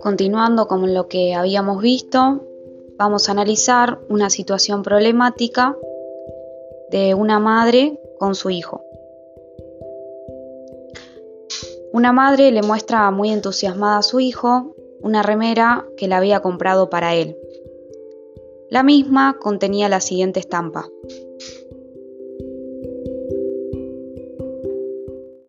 Continuando con lo que habíamos visto, vamos a analizar una situación problemática de una madre con su hijo. Una madre le muestra muy entusiasmada a su hijo una remera que le había comprado para él. La misma contenía la siguiente estampa.